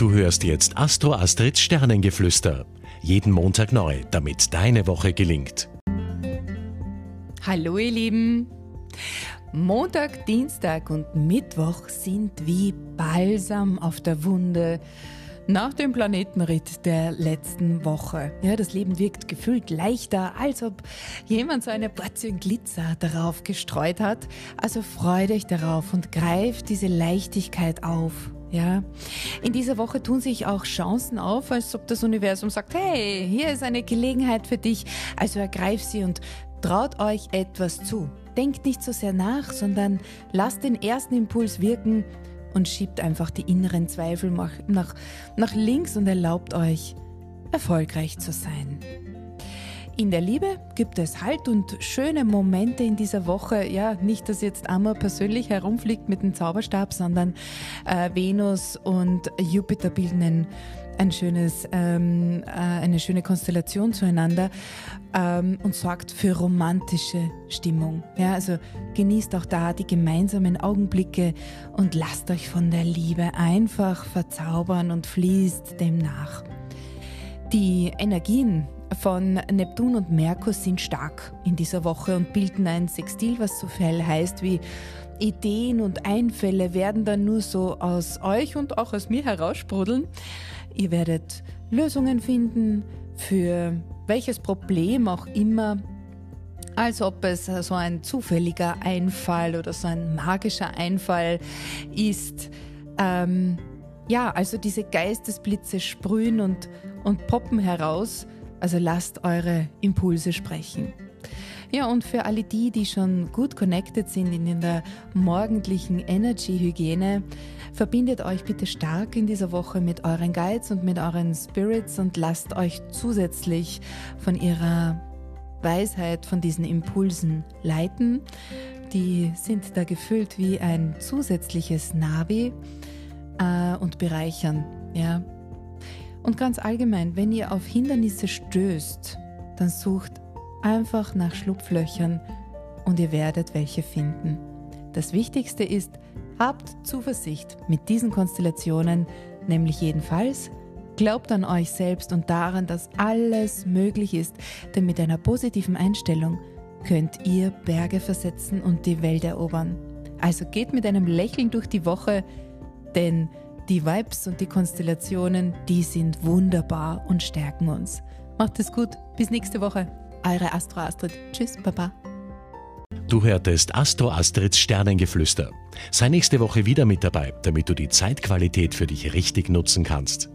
Du hörst jetzt Astro Astrids Sternengeflüster. Jeden Montag neu, damit deine Woche gelingt. Hallo ihr Lieben. Montag, Dienstag und Mittwoch sind wie Balsam auf der Wunde nach dem Planetenritt der letzten Woche. Ja, das Leben wirkt gefühlt leichter, als ob jemand so eine Portion Glitzer darauf gestreut hat. Also freut euch darauf und greift diese Leichtigkeit auf. Ja, in dieser Woche tun sich auch Chancen auf, als ob das Universum sagt, hey, hier ist eine Gelegenheit für dich, also ergreif sie und traut euch etwas zu. Denkt nicht so sehr nach, sondern lasst den ersten Impuls wirken und schiebt einfach die inneren Zweifel nach, nach, nach links und erlaubt euch, erfolgreich zu sein. In der Liebe gibt es Halt und schöne Momente in dieser Woche. Ja, nicht, dass jetzt Amor persönlich herumfliegt mit dem Zauberstab, sondern äh, Venus und Jupiter bilden ein, schönes, ähm, äh, eine schöne Konstellation zueinander ähm, und sorgt für romantische Stimmung. Ja, also genießt auch da die gemeinsamen Augenblicke und lasst euch von der Liebe einfach verzaubern und fließt dem nach. Die Energien von Neptun und Merkur sind stark in dieser Woche und bilden ein Sextil, was so viel heißt wie Ideen und Einfälle werden dann nur so aus euch und auch aus mir heraussprudeln. Ihr werdet Lösungen finden für welches Problem auch immer, als ob es so ein zufälliger Einfall oder so ein magischer Einfall ist. Ähm, ja, also diese Geistesblitze sprühen und, und poppen heraus also lasst eure Impulse sprechen. Ja, und für alle die, die schon gut connected sind in der morgendlichen Energy-Hygiene, verbindet euch bitte stark in dieser Woche mit euren Guides und mit euren Spirits und lasst euch zusätzlich von ihrer Weisheit, von diesen Impulsen leiten. Die sind da gefüllt wie ein zusätzliches Navi äh, und bereichern. Ja, und ganz allgemein, wenn ihr auf Hindernisse stößt, dann sucht einfach nach Schlupflöchern und ihr werdet welche finden. Das Wichtigste ist, habt Zuversicht mit diesen Konstellationen, nämlich jedenfalls, glaubt an euch selbst und daran, dass alles möglich ist, denn mit einer positiven Einstellung könnt ihr Berge versetzen und die Welt erobern. Also geht mit einem Lächeln durch die Woche, denn die Vibes und die Konstellationen, die sind wunderbar und stärken uns. Macht es gut, bis nächste Woche. Eure Astro Astrid. Tschüss, Baba. Du hörtest Astro Astrids Sternengeflüster. Sei nächste Woche wieder mit dabei, damit du die Zeitqualität für dich richtig nutzen kannst.